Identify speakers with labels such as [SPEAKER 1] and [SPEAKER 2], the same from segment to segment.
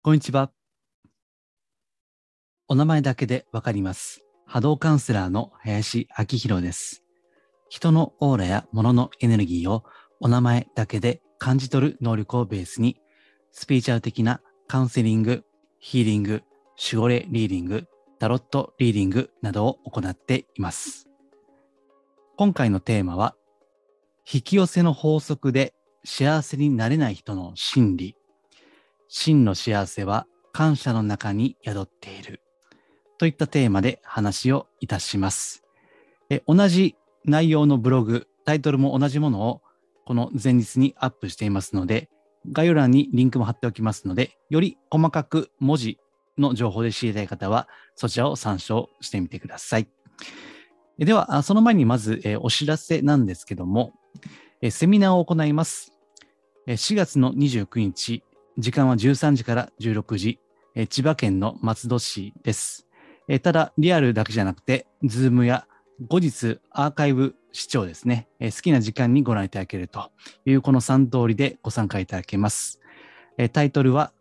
[SPEAKER 1] こんにちは。お名前だけでわかります。波動カウンセラーの林明宏です。人のオーラや物のエネルギーをお名前だけで感じ取る能力をベースに、スピーチャル的なカウンセリング、ヒーリング、守護霊リーディング、タロットリーディングなどを行っています。今回のテーマは、引き寄せの法則で幸せになれない人の心理。真の幸せは感謝の中に宿っている。といったテーマで話をいたします。え同じ内容のブログ、タイトルも同じものをこの前日にアップしていますので、概要欄にリンクも貼っておきますので、より細かく文字の情報で知りたい方は、そちらを参照してみてください。では、その前にまず、お知らせなんですけども、セミナーを行います。4月の29日、時間は13時から16時、え千葉県の松戸市です。えただ、リアルだけじゃなくて、ズームや後日アーカイブ視聴ですね、え好きな時間にご覧いただけるというこの3通りでご参加いただけます。えタイトルは、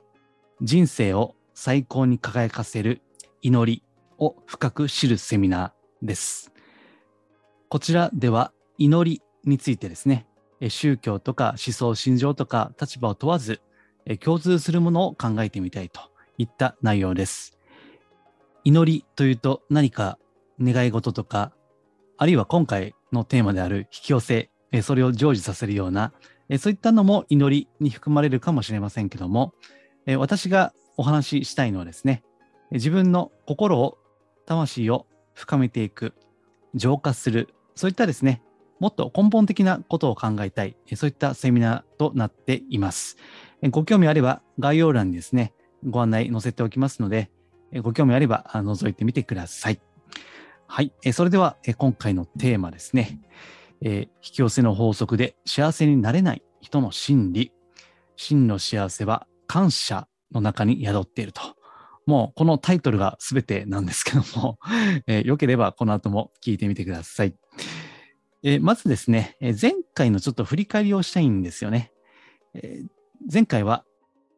[SPEAKER 1] 人生を最高に輝かせる祈りを深く知るセミナーです。こちらでは祈りについてですね、宗教とか思想、信条とか立場を問わず、共通するものを考えてみたいといった内容です。祈りというと何か願い事とか、あるいは今回のテーマである引き寄せ、それを成就させるような、そういったのも祈りに含まれるかもしれませんけども、私がお話ししたいのはですね、自分の心を、魂を深めていく、浄化する、そういったですね、もっと根本的なことを考えたい、そういったセミナーとなっています。ご興味あれば概要欄にですね、ご案内載せておきますので、ご興味あれば覗いてみてください。はい。それでは今回のテーマですね。引き寄せの法則で幸せになれない人の心理。真の幸せは感謝の中に宿っていると。もうこのタイトルが全てなんですけども、えー、よければこの後も聞いてみてください。えー、まずですね、前回のちょっと振り返りをしたいんですよね。え前回は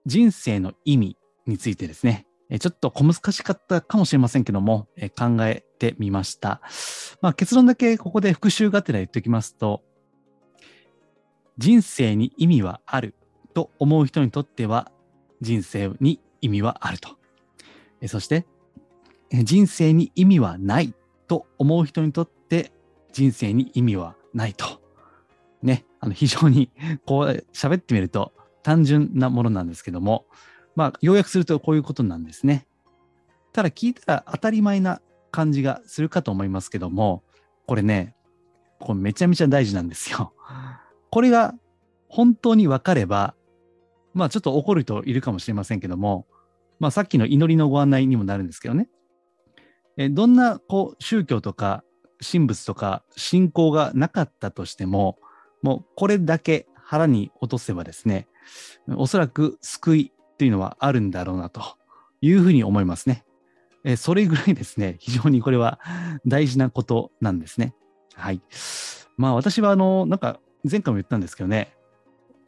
[SPEAKER 1] 人生の意味についてですね、ちょっと小難しかったかもしれませんけども、考えてみました。まあ、結論だけここで復習がてら言っておきますと、人生に意味はあると思う人にとっては人生に意味はあると。そして、人生に意味はないと思う人にとって人生に意味はないと。ね、あの非常にこう喋ってみると単純なものなんですけども、まあ、要約するとこういうことなんですね。ただ聞いたら当たり前な感じがするかと思いますけども、これね、これめちゃめちゃ大事なんですよ。これが本当に分かれば、まあちょっと怒る人いるかもしれませんけども、まあさっきの祈りのご案内にもなるんですけどね。えどんなこう宗教とか神仏とか信仰がなかったとしても、もうこれだけ腹に落とせばですね、おそらく救いっていうのはあるんだろうなというふうに思いますね。えそれぐらいですね、非常にこれは大事なことなんですね。はい。まあ私はあの、なんか前回も言ったんですけどね、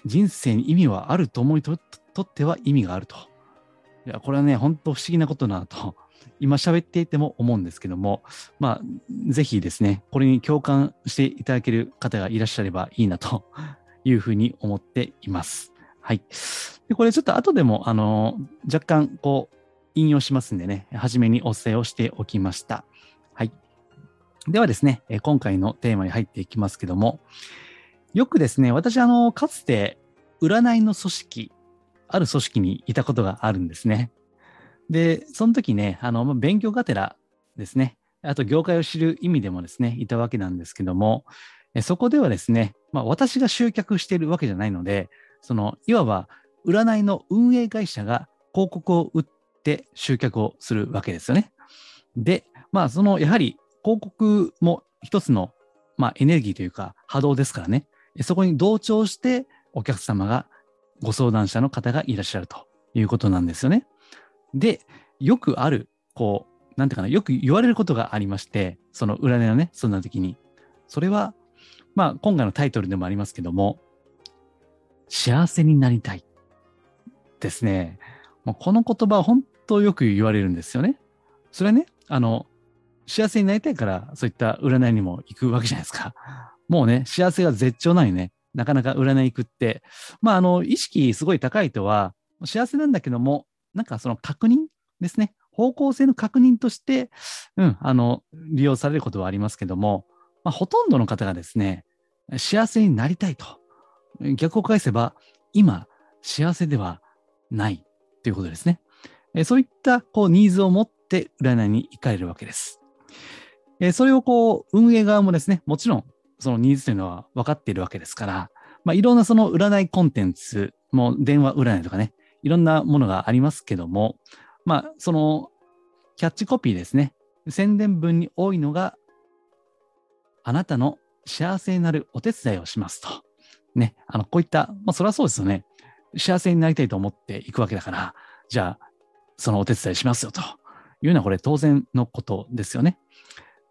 [SPEAKER 1] 人生に意味はあると思いととっては意味があると。いや、これはね、本当不思議なことだなと、今喋っていても思うんですけども、まあ、ぜひですね、これに共感していただける方がいらっしゃればいいなというふうに思っています。はい。で、これちょっと後でも、あの、若干、こう、引用しますんでね、初めにお伝えをしておきました。はい。ではですね、今回のテーマに入っていきますけども、よくですね、私、あの、かつて、占いの組織、ある組織にいたことがあるんですね。で、その時ね、あの、勉強がてらですね、あと業界を知る意味でもですね、いたわけなんですけども、そこではですね、まあ私が集客しているわけじゃないので、その、いわば占いの運営会社が広告を打って集客をするわけですよね。で、まあその、やはり広告も一つの、まあエネルギーというか波動ですからね、そこに同調してお客様がご相談者の方がいらっしゃるということなんですよね。で、よくある、こう、なんていうかな、よく言われることがありまして、その占いのね、そんな時に。それは、まあ、今回のタイトルでもありますけども、幸せになりたい。ですね。まあ、この言葉は本当よく言われるんですよね。それはね、あの、幸せになりたいから、そういった占いにも行くわけじゃないですか。もうね、幸せが絶頂なのにね、なかなか占い行くって、まあ、あの、意識すごい高い人は、幸せなんだけども、なんかその確認ですね。方向性の確認として、うん、あの、利用されることはありますけども、まあ、ほとんどの方がですね、幸せになりたいと。逆を返せば、今、幸せではないということですね。そういったこうニーズを持って占いに行かれるわけです。それをこう運営側もですね、もちろんそのニーズというのは分かっているわけですから、まあ、いろんなその占いコンテンツも電話占いとかね、いろんなものがありますけども、まあ、そのキャッチコピーですね。宣伝文に多いのが、あなたの幸せになるお手伝いをしますと。ね。あの、こういった、まあ、そりゃそうですよね。幸せになりたいと思っていくわけだから、じゃあ、そのお手伝いしますよというのは、これ当然のことですよね。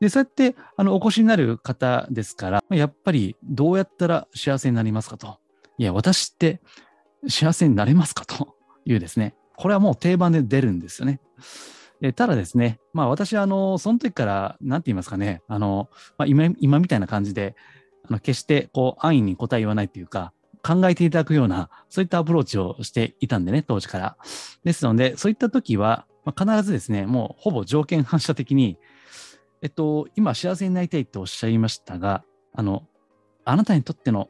[SPEAKER 1] で、そうやって、あの、お越しになる方ですから、やっぱりどうやったら幸せになりますかと。いや、私って幸せになれますかというですね。これはもう定番で出るんですよね。ただですね、まあ私はあの、その時から、なんて言いますかね、あの、まあ、今、今みたいな感じで、あの決してこう安易に答え言わないというか、考えていただくような、そういったアプローチをしていたんでね、当時から。ですので、そういった時は、まあ、必ずですね、もうほぼ条件反射的に、えっと、今幸せになりたいとおっしゃいましたが、あの、あなたにとっての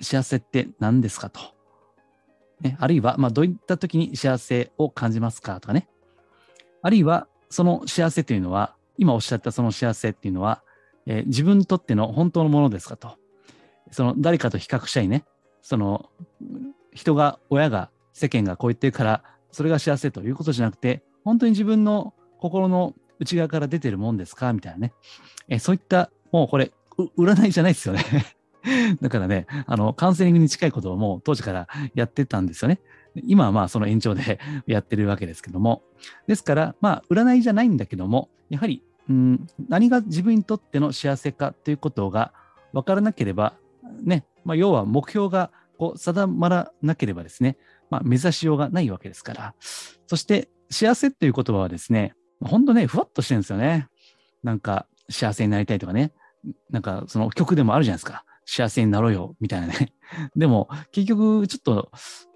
[SPEAKER 1] 幸せって何ですかと。ね、あるいは、まあ、どういった時に幸せを感じますかとかね。あるいは、その幸せというのは、今おっしゃったその幸せっていうのは、えー、自分にとっての本当のものですかと。その誰かと比較したいね。その人が、親が、世間がこう言ってるから、それが幸せということじゃなくて、本当に自分の心の内側から出てるもんですか？みたいなね。えー、そういった、もうこれ、占いじゃないですよね だからね、あの、カウンセリングに近いことをもう当時からやってたんですよね。今はまあその延長でやってるわけですけども。ですから、まあ占いじゃないんだけども、やはり、うん、何が自分にとっての幸せかということが分からなければ、ね、まあ要は目標がこう定まらなければですね、まあ目指しようがないわけですから。そして幸せっていう言葉はですね、本当ね、ふわっとしてるんですよね。なんか幸せになりたいとかね、なんかその曲でもあるじゃないですか。幸せになろうよ、みたいなね。でも、結局、ちょっと、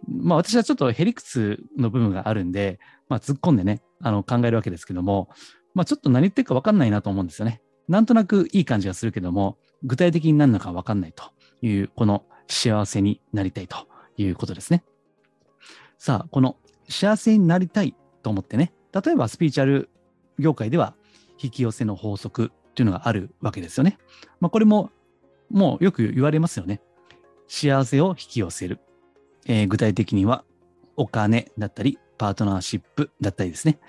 [SPEAKER 1] まあ私はちょっとへりくつの部分があるんで、まあ突っ込んでね、あの考えるわけですけども、まあちょっと何言ってるか分かんないなと思うんですよね。なんとなくいい感じがするけども、具体的に何なのか分かんないという、この幸せになりたいということですね。さあ、この幸せになりたいと思ってね、例えばスピーチャル業界では引き寄せの法則というのがあるわけですよね。まあこれももうよく言われますよね。幸せを引き寄せる。えー、具体的には、お金だったり、パートナーシップだったりですね。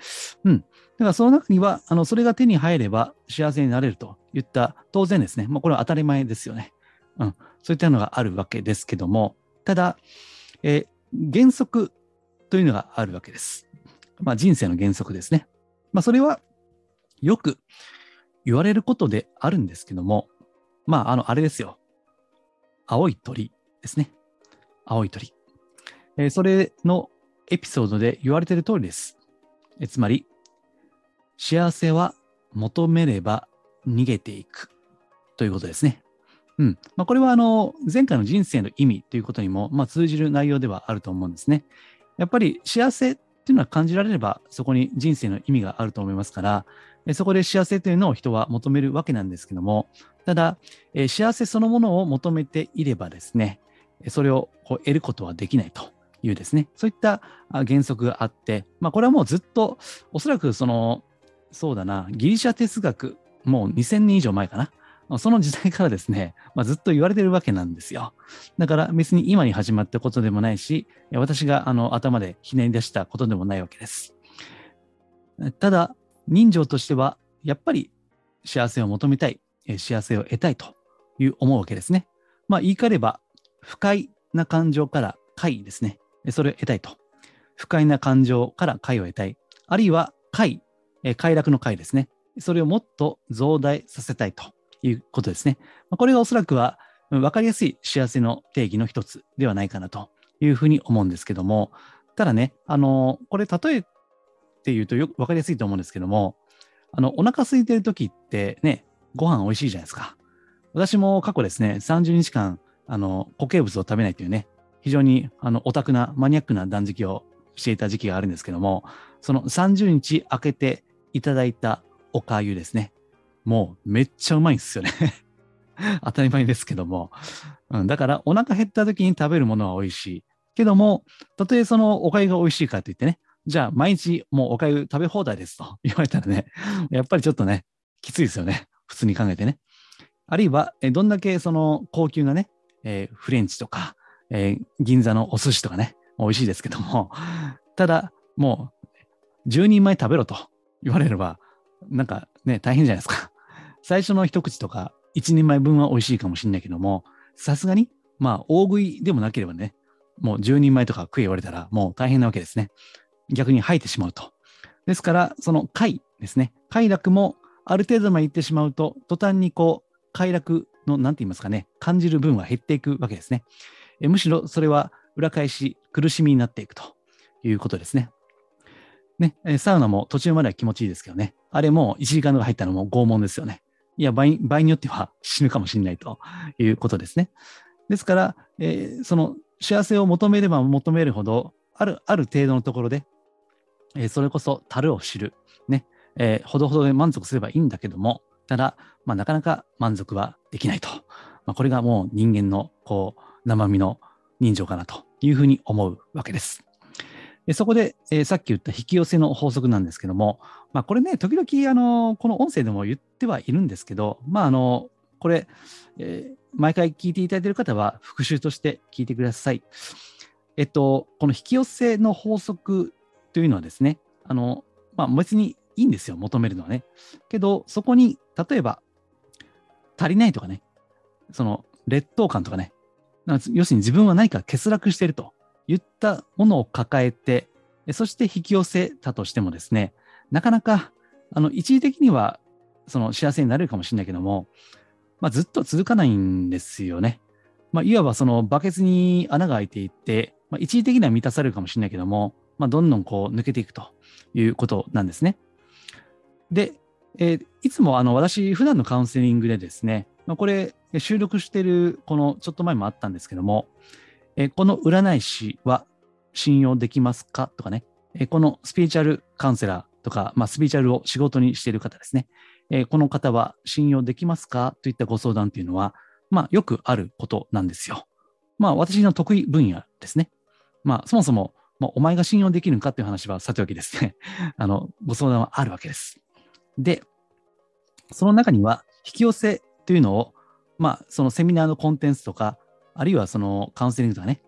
[SPEAKER 1] うん。だからその中には、あの、それが手に入れば幸せになれるといった当然ですね。まあ、これは当たり前ですよね。うん。そういったのがあるわけですけども、ただ、えー、原則というのがあるわけです。まあ、人生の原則ですね。まあ、それはよく言われることであるんですけども、まあ、あの、あれですよ。青い鳥ですね。青い鳥。えー、それのエピソードで言われている通りです。えつまり、幸せは求めれば逃げていくということですね。うん。まあ、これはあの、前回の人生の意味ということにも、まあ、通じる内容ではあると思うんですね。やっぱり幸せっていうのは感じられれば、そこに人生の意味があると思いますから、そこで幸せというのを人は求めるわけなんですけども、ただ、え幸せそのものを求めていればですね、それをこう得ることはできないというですね、そういった原則があって、まあこれはもうずっと、おそらくその、そうだな、ギリシャ哲学、もう2000年以上前かな。その時代からですね、まあ、ずっと言われてるわけなんですよ。だから別に今に始まったことでもないし、私があの頭でひねり出したことでもないわけです。ただ、人情としては、やっぱり幸せを求めたい、幸せを得たいという思うわけですね。まあ言い換えれば、不快な感情から快ですね。それを得たいと。不快な感情から快を得たい。あるいは快、快楽の快ですね。それをもっと増大させたいということですね。これがおそらくは分かりやすい幸せの定義の一つではないかなというふうに思うんですけども、ただね、あの、これ例えて言うとよくわかりやすいと思うんですけども、あの、お腹空いてる時ってね、ご飯美味しいじゃないですか。私も過去ですね、30日間、あの、固形物を食べないというね、非常に、あの、オタクな、マニアックな断食をしていた時期があるんですけども、その30日空けていただいたおかゆですね。もうめっちゃうまいんですよね 当たり前ですけども。うん、だからお腹減った時に食べるものは美味しい。けども、たとえそのおかゆが美味しいからといってね、じゃあ毎日もうおかゆ食べ放題ですと 言われたらね、やっぱりちょっとね、きついですよね。普通に考えてね。あるいは、えどんだけその高級なね、えー、フレンチとか、えー、銀座のお寿司とかね、美味しいですけども、ただ、もう、10人前食べろと言われれば、なんかね、大変じゃないですか。最初の一口とか、一人前分は美味しいかもしれないけども、さすがに、まあ、大食いでもなければね、もう10人前とか食え言われたら、もう大変なわけですね。逆に吐いてしまうと。ですから、その快ですね。快楽もある程度まで行ってしまうと、途端にこう、快楽の、なんて言いますかね、感じる分は減っていくわけですね。えむしろそれは裏返し、苦しみになっていくということですね。ね、サウナも途中までは気持ちいいですけどね。あれも1時間が入ったのも拷問ですよね。いや場合、場合によっては死ぬかもしれないということですね。ですから、えー、その幸せを求めれば求めるほど、ある、ある程度のところで、えー、それこそ樽を知る。ね。えー、ほどほどで満足すればいいんだけども、ただ、まあ、なかなか満足はできないと。まあ、これがもう人間の、こう、生身の人情かなというふうに思うわけです。でそこで、えー、さっき言った引き寄せの法則なんですけども、まあ、これね、時々、あの、この音声でも言ってはいるんですけど、まあ、あの、これ、えー、毎回聞いていただいている方は復習として聞いてください。えっと、この引き寄せの法則というのはですね、あの、まあ、別にいいんですよ、求めるのはね。けど、そこに、例えば、足りないとかね、その、劣等感とかね、要するに自分は何か欠落していると言ったものを抱えて、そして引き寄せたとしてもですね、なかなか、あの、一時的には、その幸せになれるかもしれないけども、まあ、ずっと続かないんですよね。まあ、いわばそのバケツに穴が開いていって、まあ、一時的には満たされるかもしれないけども、まあ、どんどんこう抜けていくということなんですね。で、えー、いつもあの私、普段のカウンセリングでですね、まあ、これ収録しているこのちょっと前もあったんですけども、え、この占い師は信用できますか？とかね、え、このスピーチャルカウンセラーとか、まあ、スピーチャルを仕事にしている方ですね、え、この方は信用できますか？といったご相談というのは、まあ、よくあることなんですよ。まあ、私の得意分野ですね。まあ、そもそも、まあ、お前が信用できるのかっていう話はさておきですね。あの、ご相談はあるわけです。で、その中には、引き寄せというのを、まあ、そのセミナーのコンテンツとか、あるいはそのカウンセリングとかね、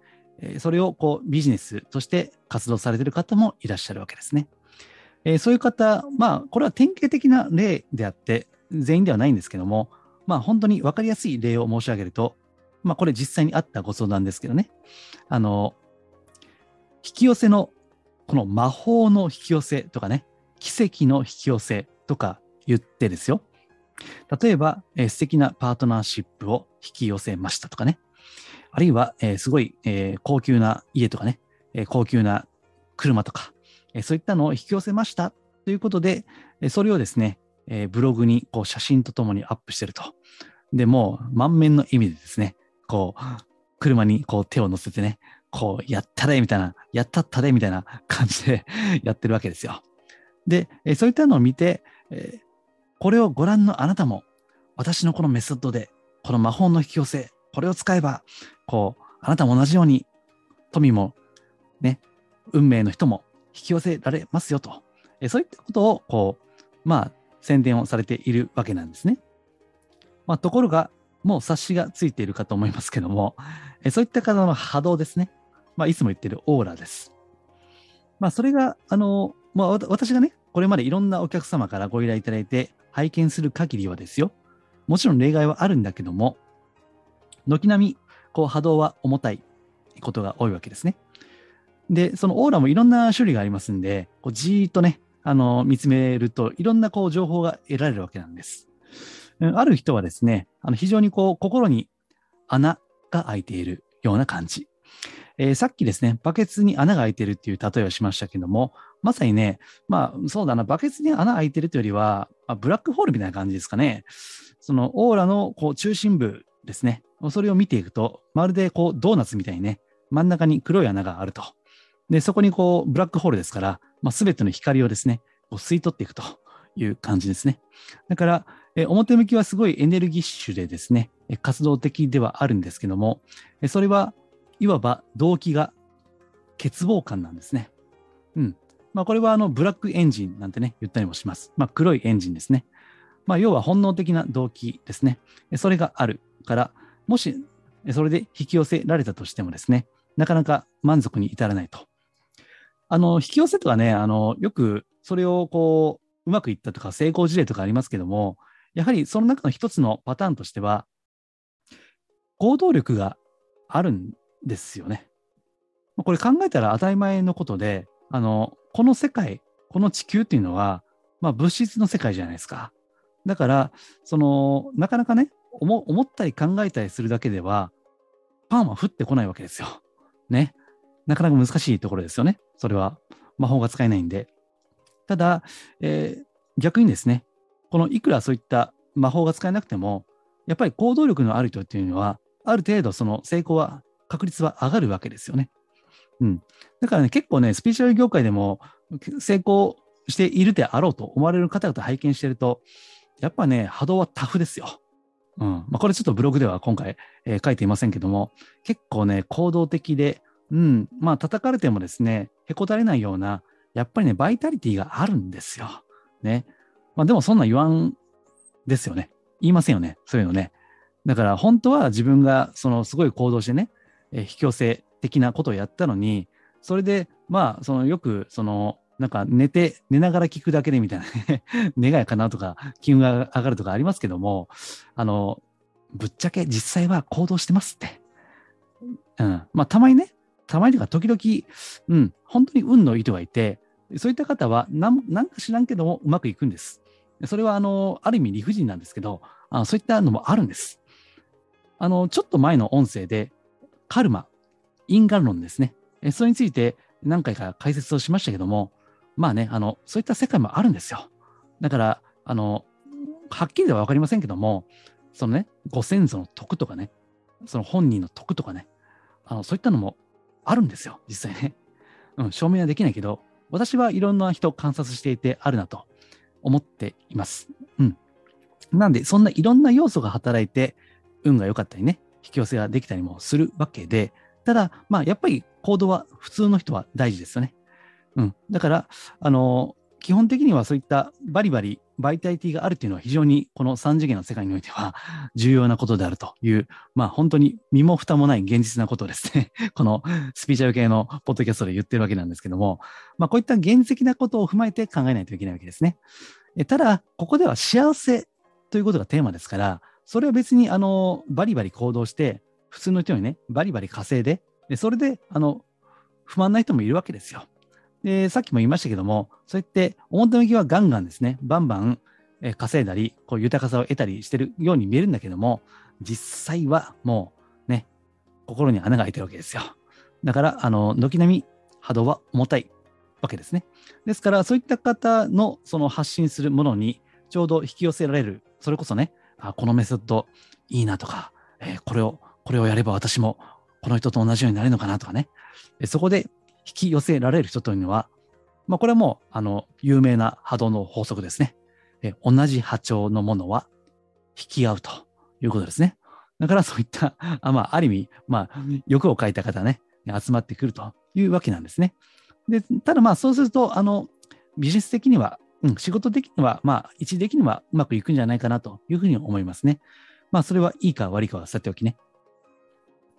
[SPEAKER 1] それをこうビジネスとして活動されている方もいらっしゃるわけですね。えー、そういう方、まあ、これは典型的な例であって、全員ではないんですけども、まあ、本当に分かりやすい例を申し上げると、まあ、これ実際にあったご相談ですけどね、あの、引き寄せの、この魔法の引き寄せとかね、奇跡の引き寄せとか言ってですよ。例えば、えー、素敵なパートナーシップを引き寄せましたとかね。あるいは、えー、すごい、えー、高級な家とかね、えー、高級な車とか、えそういったのを引き寄せましたということで、えそれをですね、えブログにこう写真とともにアップしてると。で、もう満面の意味でですね、こう、車にこう手を乗せてね、こう、やったれみたいな、やったったれみたいな 感じで やってるわけですよ。で、えそういったのを見て、えこれをご覧のあなたも、私のこのメソッドで、この魔法の引き寄せ、これを使えば、こう、あなたも同じように、富も、ね、運命の人も引き寄せられますよと、えそういったことを、こう、まあ、宣伝をされているわけなんですね。まあ、ところが、もう察しがついているかと思いますけども、えそういった方の波動ですね。まあ、いつも言ってるオーラです。まあ、それが、あの、まあ、私がね、これまでいろんなお客様からご依頼いただいて拝見する限りはですよ。もちろん例外はあるんだけども、軒並み、こう波動は重たいことが多いわけですね。で、そのオーラもいろんな種類がありますんで、こうじーっとね、あの、見つめると、いろんなこう情報が得られるわけなんです。ある人はですね、あの非常にこう心に穴が開いているような感じ。えー、さっきですね、バケツに穴が開いてるっていう例えをしましたけども、まさにね、まあそうだな、バケツに穴開いてるというよりは、まあ、ブラックホールみたいな感じですかね。そのオーラのこう中心部ですね。それを見ていくと、まるでこうドーナツみたいにね、真ん中に黒い穴があると。で、そこにこうブラックホールですから、まあ、全ての光をですね、こう吸い取っていくという感じですね。だから、え表向きはすごいエネルギッシュでですね、活動的ではあるんですけども、それはいわば動機が欠乏感なんですね。うん。まあ、これはあのブラックエンジンなんてね、言ったりもします。まあ、黒いエンジンですね。まあ、要は本能的な動機ですね。それがあるから、もしそれで引き寄せられたとしてもですね、なかなか満足に至らないと。あの、引き寄せとかね、あの、よくそれをこう、うまくいったとか成功事例とかありますけども、やはりその中の一つのパターンとしては、行動力があるんですよね。これ考えたら当たり前のことで、あの、この世界、この地球っていうのは、まあ物質の世界じゃないですか。だから、その、なかなかね、思思ったり考えたりするだけでは、パンは降ってこないわけですよ。ね。なかなか難しいところですよね。それは。魔法が使えないんで。ただ、えー、逆にですね、このいくらそういった魔法が使えなくても、やっぱり行動力のある人っていうのは、ある程度その成功は、確率は上がるわけですよね。うん。だからね、結構ね、スピーチュアル業界でも成功しているであろうと思われる方々拝見してると、やっぱね、波動はタフですよ。うん。まあ、これちょっとブログでは今回、えー、書いていませんけども、結構ね、行動的で、うん、まあ、叩かれてもですね、へこたれないような、やっぱりね、バイタリティがあるんですよ。ね。まあ、でもそんな言わんですよね。言いませんよね。そういうのね。だから本当は自分がそのすごい行動してね、えー、引き寄せ的なことをやったのに、それで、まあ、そのよく、その、なんか寝て、寝ながら聞くだけでみたいな 願いかなとか、気運が上がるとかありますけども、あの、ぶっちゃけ実際は行動してますって。うん。まあ、たまにね、たまにとか時々、うん、本当に運の意図がいて、そういった方は何なんか知らんけどもうまくいくんです。それは、あの、ある意味理不尽なんですけど、あそういったのもあるんです。あの、ちょっと前の音声で、カルマ、因果論ですね。それについて何回か解説をしましたけども、まあね、あの、そういった世界もあるんですよ。だから、あの、はっきりでは分かりませんけども、そのね、ご先祖の徳とかね、その本人の徳とかね、あのそういったのもあるんですよ、実際ね。うん、証明はできないけど、私はいろんな人を観察していてあるなと思っています。うん。なんで、そんないろんな要素が働いて、運が良かったりね、引き寄せができたりもするわけで、ただ、まあ、やっぱり行動は普通の人は大事ですよね。うん。だから、あの、基本的にはそういったバリバリバイタリティがあるっていうのは非常にこの3次元の世界においては 重要なことであるという、まあ本当に身も蓋もない現実なことをですね、このスピーチャル系のポッドキャストで言ってるわけなんですけども、まあこういった現実的なことを踏まえて考えないといけないわけですね。ただ、ここでは幸せということがテーマですから、それは別にあのバリバリ行動して、普通の人にね、バリバリ稼いで、でそれであの不満な人もいるわけですよ。で、さっきも言いましたけども、そうやって表向きはガンガンですね、バンバン、稼いだり、こう豊かさを得たりしてるように見えるんだけども、実際はもうね、心に穴が開いてるわけですよ。だから、あの、軒並み波動は重たいわけですね。ですから、そういった方のその発信するものにちょうど引き寄せられる、それこそね、あこのメソッドいいなとか、えー、これを、これをやれば私もこの人と同じようになれるのかなとかね、そこで引き寄せられる人というのは、まあ、これはもう、あの、有名な波動の法則ですね。え同じ波長のものは引き合うということですね。だからそういった、あまあ、ある意味、まあ、欲を書いた方ね、集まってくるというわけなんですね。で、ただまあ、そうすると、あの、ビジネス的には、うん、仕事的には、まあ、一時的にはうまくいくんじゃないかなというふうに思いますね。まあ、それはいいか悪いかはさておきね。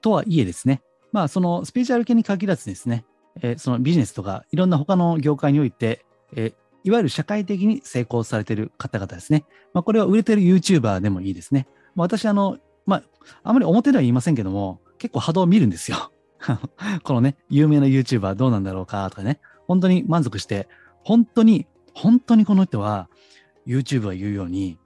[SPEAKER 1] とはいえですね、まあ、そのスピーチュアル系に限らずですね、えー、そのビジネスとかいろんな他の業界において、えー、いわゆる社会的に成功されている方々ですね。まあ、これは売れてる YouTuber でもいいですね。まあ、私、あの、まあ、あまり表では言いませんけども、結構波動を見るんですよ。このね、有名な YouTuber どうなんだろうかとかね、本当に満足して、本当に、本当にこの人は YouTube が言うように、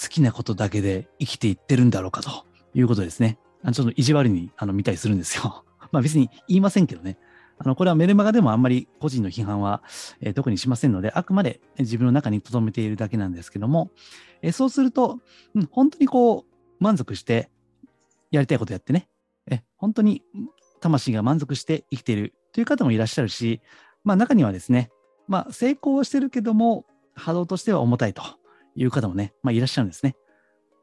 [SPEAKER 1] 好きなことだけで生きていってるんだろうかということですね。ちょっと意地悪にあの見たりするんですよ。まあ別に言いませんけどね。あの、これはメルマガでもあんまり個人の批判は、えー、特にしませんので、あくまで自分の中に留めているだけなんですけども、えー、そうすると、うん、本当にこう、満足してやりたいことやってね、え本当に魂が満足して生きているという方もいらっしゃるし、まあ中にはですね、まあ成功はしてるけども、波動としては重たいという方もね、まあいらっしゃるんですね。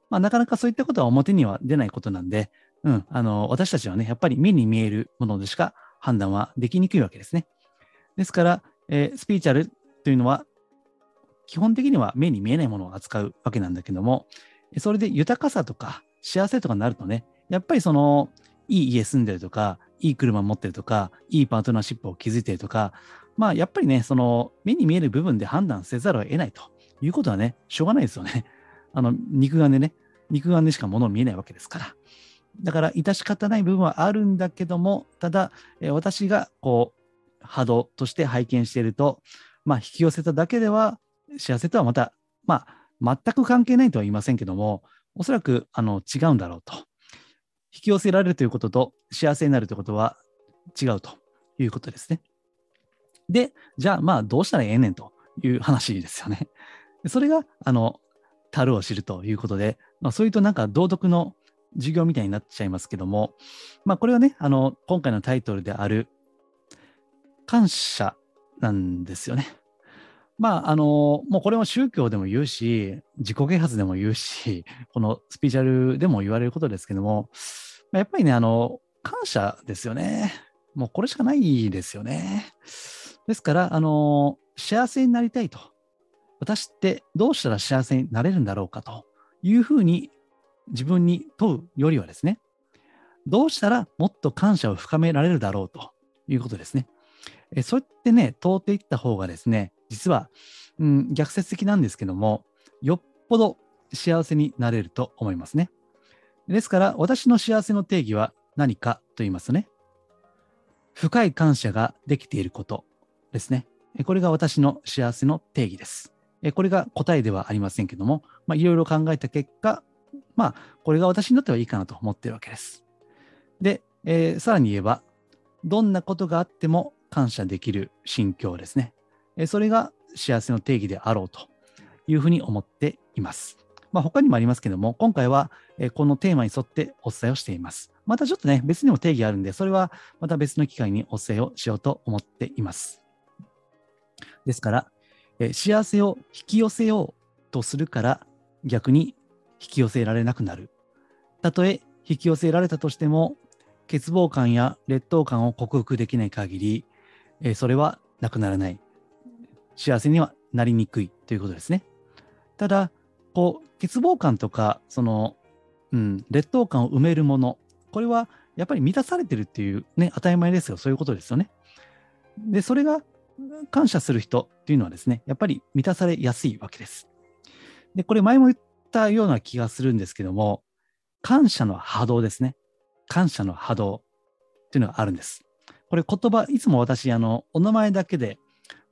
[SPEAKER 1] まあなかなかそういったことは表には出ないことなんで、うん、あの、私たちはね、やっぱり目に見えるものでしか判断はできにくいわけですね。ですから、えー、スピーチャルというのは、基本的には目に見えないものを扱うわけなんだけども、それで豊かさとか幸せとかになるとね、やっぱりその、いい家住んでるとか、いい車持ってるとか、いいパートナーシップを築いてるとか、まあやっぱりね、その目に見える部分で判断せざるを得ないということはね、しょうがないですよね。あの、肉眼でね、肉眼でしか物見えないわけですから。だから、致し方ない部分はあるんだけども、ただ、え私がこう、波動として拝見していると、まあ、引き寄せただけでは、幸せとはまた、まあ、全く関係ないとは言いませんけども、おそらくあの違うんだろうと。引き寄せられるということと幸せになるということは違うということですね。で、じゃあまあどうしたらええねんという話ですよね。それが、あの、樽を知るということで、まあ、そういうとなんか道徳の授業みたいになっちゃいますけども、まあこれはね、あの、今回のタイトルである感謝なんですよね。まあ、あの、もうこれも宗教でも言うし、自己啓発でも言うし、このスピーチャルでも言われることですけども、やっぱりね、あの、感謝ですよね。もうこれしかないですよね。ですから、あの、幸せになりたいと。私ってどうしたら幸せになれるんだろうかというふうに自分に問うよりはですね、どうしたらもっと感謝を深められるだろうということですね。えそうやってね、問うていった方がですね、実は、うん、逆説的なんですけども、よっぽど幸せになれると思いますね。ですから、私の幸せの定義は何かと言いますとね、深い感謝ができていることですね。これが私の幸せの定義です。これが答えではありませんけども、まあ、いろいろ考えた結果、まあ、これが私にとってはいいかなと思っているわけです。で、えー、さらに言えば、どんなことがあっても感謝できる心境ですね。えそれが幸せの定義であろうというふうに思っています。まあ、他にもありますけども、今回はこのテーマに沿ってお伝えをしています。またちょっとね、別にも定義あるんで、それはまた別の機会にお伝えをしようと思っています。ですから、え幸せを引き寄せようとするから逆に引き寄せられなくなる。たとえ引き寄せられたとしても、欠乏感や劣等感を克服できない限り、えそれはなくならない。幸せにはなりにくいということですね。ただ、こう、欠乏感とか、その、うん、劣等感を埋めるもの、これはやっぱり満たされてるっていうね、当たり前ですよ。そういうことですよね。で、それが感謝する人っていうのはですね、やっぱり満たされやすいわけです。で、これ前も言ったような気がするんですけども、感謝の波動ですね。感謝の波動っていうのがあるんです。これ言葉、いつも私、あの、お名前だけで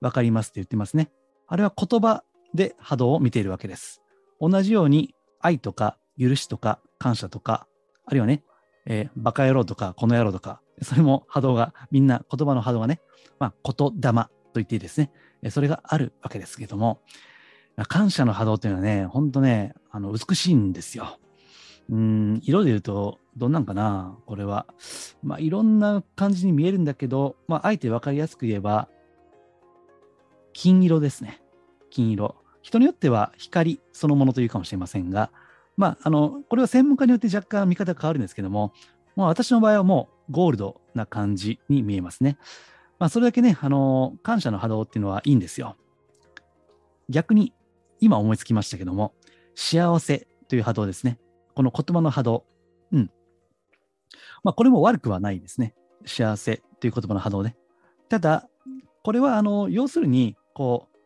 [SPEAKER 1] 分かりますって言ってますね。あれは言葉で波動を見ているわけです。同じように愛とか許しとか感謝とか、あるいはね、えー、バカ野郎とかこの野郎とか、それも波動が、みんな言葉の波動がね、まあ、言霊と言っていいですね。それがあるわけですけども、感謝の波動っていうのはね、ほんとね、あの美しいんですよ。うん、色で言うと、どんなんかな、これは。まあ、いろんな感じに見えるんだけど、まあ、あえて分かりやすく言えば、金色ですね。金色。人によっては光そのものというかもしれませんが、まあ、あの、これは専門家によって若干見方変わるんですけども、まあ、私の場合はもうゴールドな感じに見えますね。まあ、それだけね、あの、感謝の波動っていうのはいいんですよ。逆に、今思いつきましたけども、幸せという波動ですね。この言葉の波動。うん。まあ、これも悪くはないですね。幸せという言葉の波動ね。ただ、これは、あの、要するに、こう、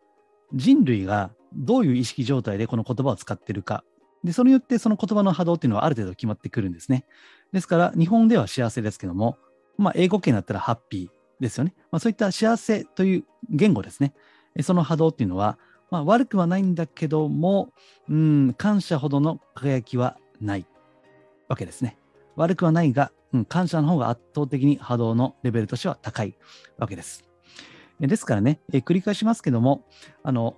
[SPEAKER 1] 人類がどういう意識状態でこの言葉を使ってるか。で、それによってその言葉の波動っていうのはある程度決まってくるんですね。ですから、日本では幸せですけども、まあ、英語圏だったらハッピーですよね。まあ、そういった幸せという言語ですね。その波動っていうのは、まあ、悪くはないんだけども、うん、感謝ほどの輝きはないわけですね。悪くはないがうん、感謝の方が圧倒的に波動のレベルとしては高いわけです。ですからね、え繰り返しますけども、あの、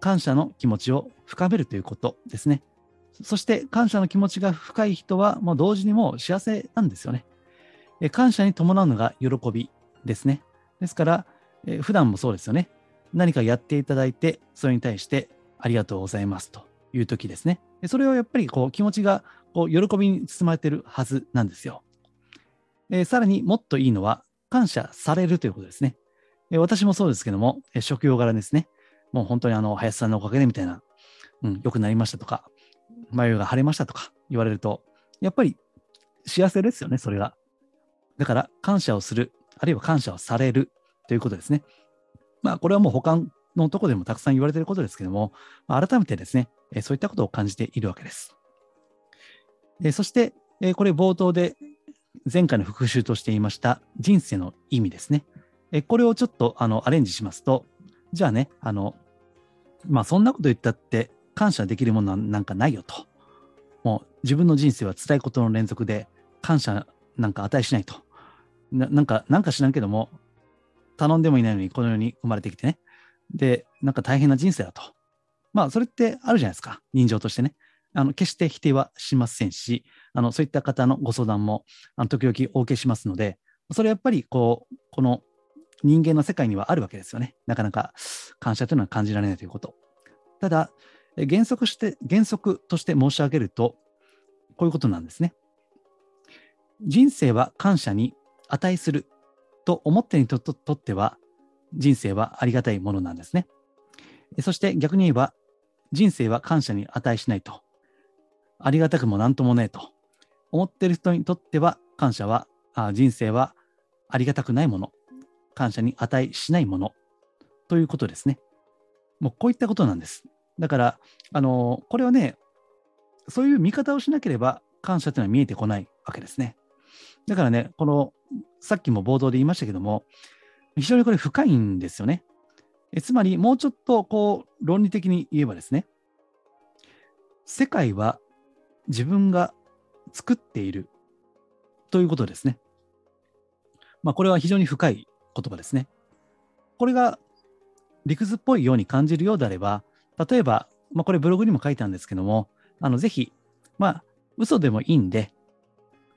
[SPEAKER 1] 感謝の気持ちを深めるということですね。そして感謝の気持ちが深い人は、もう同時にもう幸せなんですよね。え感謝に伴うのが喜びですね。ですから、え普段もそうですよね。何かやっていただいて、それに対してありがとうございますという時ですね。それをやっぱりこう気持ちがこう喜びに包まれているはずなんですよ。え、さらにもっといいのは、感謝されるということですね。え、私もそうですけども、えー、職業柄ですね。もう本当にあの、林さんのおかげでみたいな、うん、良くなりましたとか、眉が腫れましたとか言われると、やっぱり幸せですよね、それが。だから、感謝をする、あるいは感謝をされるということですね。まあ、これはもう他のとこでもたくさん言われていることですけども、まあ、改めてですね、えそういったことを感じているわけです。えそして、えこれ冒頭で前回の復習として言いました人生の意味ですね。えこれをちょっとあのアレンジしますと、じゃあね、あの、まあそんなこと言ったって感謝できるものなんかないよと。もう自分の人生は辛いことの連続で感謝なんか値しないと。ななんか、なんか知らんけども、頼んでもいないのにこの世に生まれてきてね。で、なんか大変な人生だと。まあ、それってあるじゃないですか。人情としてね。あの、決して否定はしませんし、あの、そういった方のご相談も、あの、時々お受けしますので、それやっぱり、こう、この人間の世界にはあるわけですよね。なかなか感謝というのは感じられないということ。ただ、原則して、原則として申し上げると、こういうことなんですね。人生は感謝に値すると思ってにとっては、人生はありがたいものなんですね。そして逆に言えば、人生は感謝に値しないと。ありがたくもなんともねえと。思ってる人にとっては、感謝は、あ人生はありがたくないもの。感謝に値しないもの。ということですね。もうこういったことなんです。だから、あのこれはね、そういう見方をしなければ感謝というのは見えてこないわけですね。だからね、この、さっきも冒頭で言いましたけども、非常にこれ深いんですよね。えつまり、もうちょっとこう論理的に言えばですね、世界は自分が作っているということですね。まあ、これは非常に深い言葉ですね。これが理屈っぽいように感じるようであれば、例えば、まあ、これブログにも書いたんですけども、あのぜひ、まあ、嘘でもいいんで、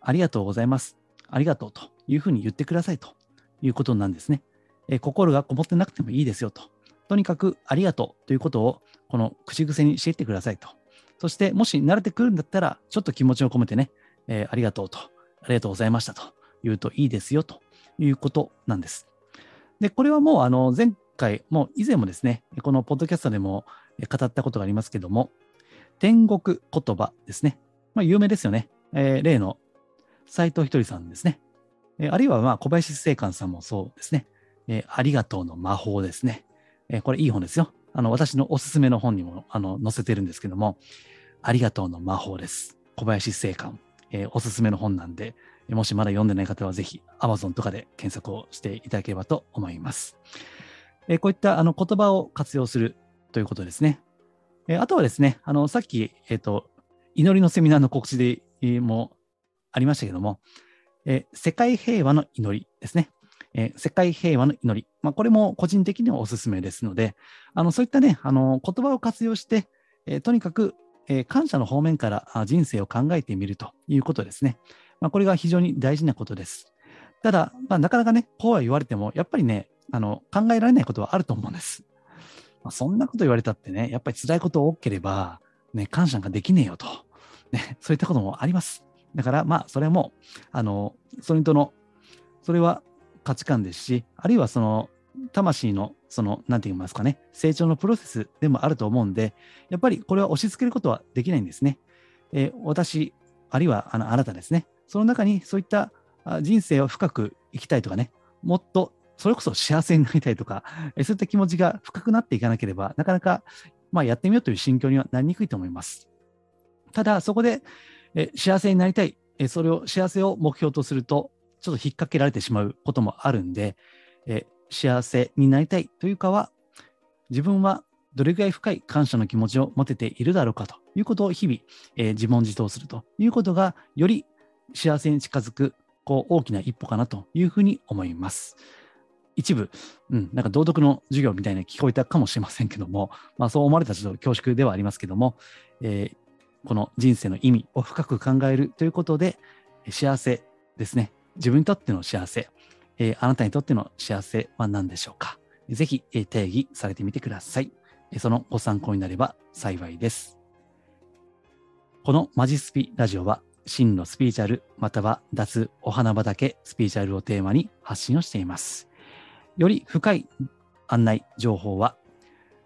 [SPEAKER 1] ありがとうございます。ありがとうというふうに言ってくださいということなんですね。え心がこもってなくてもいいですよと。とにかくありがとうということをこの口癖にしていってくださいと。そしてもし慣れてくるんだったら、ちょっと気持ちを込めてね、えー、ありがとうと、ありがとうございましたと言うといいですよということなんです。で、これはもうあの前回、もう以前もですね、このポッドキャストでも語ったことがありますけども、天国言葉ですね。まあ、有名ですよね。えー、例の斎藤ひとりさんですね。え、あるいはまあ小林正観さんもそうですね。え、ありがとうの魔法ですね。えこれいい本ですよ。あの、私のおすすめの本にもあの載せてるんですけども、ありがとうの魔法です。小林正観。えおすすめの本なんで、もしまだ読んでない方はぜひ Amazon とかで検索をしていただければと思います。えこういったあの言葉を活用するということですね。えあとはですね、あのさっき、えっ、と、祈りのセミナーの告知で、えもありましたけども、え世界平和の祈りですね。え世界平和の祈り。まあ、これも個人的にはおすすめですので、あのそういったね、あの言葉を活用して、えとにかく、え感謝の方面から人生を考えてみるということですね。まあ、これが非常に大事なことです。ただ、まあ、なかなかね、こうは言われても、やっぱりね、あの考えられないことはあると思うんです。まあ、そんなこと言われたってね、やっぱり辛いこと多ければ、ね、感謝ができねえよと、ね、そういったこともあります。だから、まあ、それも、あの、それとの、それは価値観ですし、あるいはその、魂の、その、なんて言いますかね、成長のプロセスでもあると思うんで、やっぱりこれは押し付けることはできないんですね。えー、私、あるいはあのあなたですね、その中にそういった人生を深く生きたいとかね、もっとそれこそ幸せになりたいとか、そういった気持ちが深くなっていかなければ、なかなか、まあ、やってみようという心境にはなりにくいと思います。ただ、そこでえ幸せになりたいえ、それを幸せを目標とすると、ちょっと引っ掛けられてしまうこともあるんで、え幸せになりたいというかは、自分はどれぐらい深い感謝の気持ちを持てているだろうかということを日々、え自問自答するということが、より幸せに近づくこう大きな一歩かなというふうに思います。一部、うん、なんか道徳の授業みたいに聞こえたかもしれませんけども、まあ、そう思われたら恐縮ではありますけども、えー、この人生の意味を深く考えるということで、幸せですね。自分にとっての幸せ、えー、あなたにとっての幸せは何でしょうか？ぜひ、えー、定義されてみてください。そのご参考になれば幸いです。このマジスピラジオは、真のスピーチャルまたは脱お花畑スピーチャルをテーマに発信をしています。より深い案内、情報は、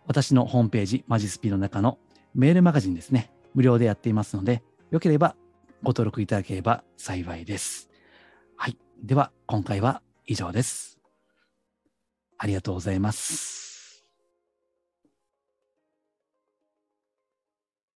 [SPEAKER 1] 私のホームページ、マジスピの中のメールマガジンですね、無料でやっていますので、よければご登録いただければ幸いです。はい。では、今回は以上です。ありがとうございます。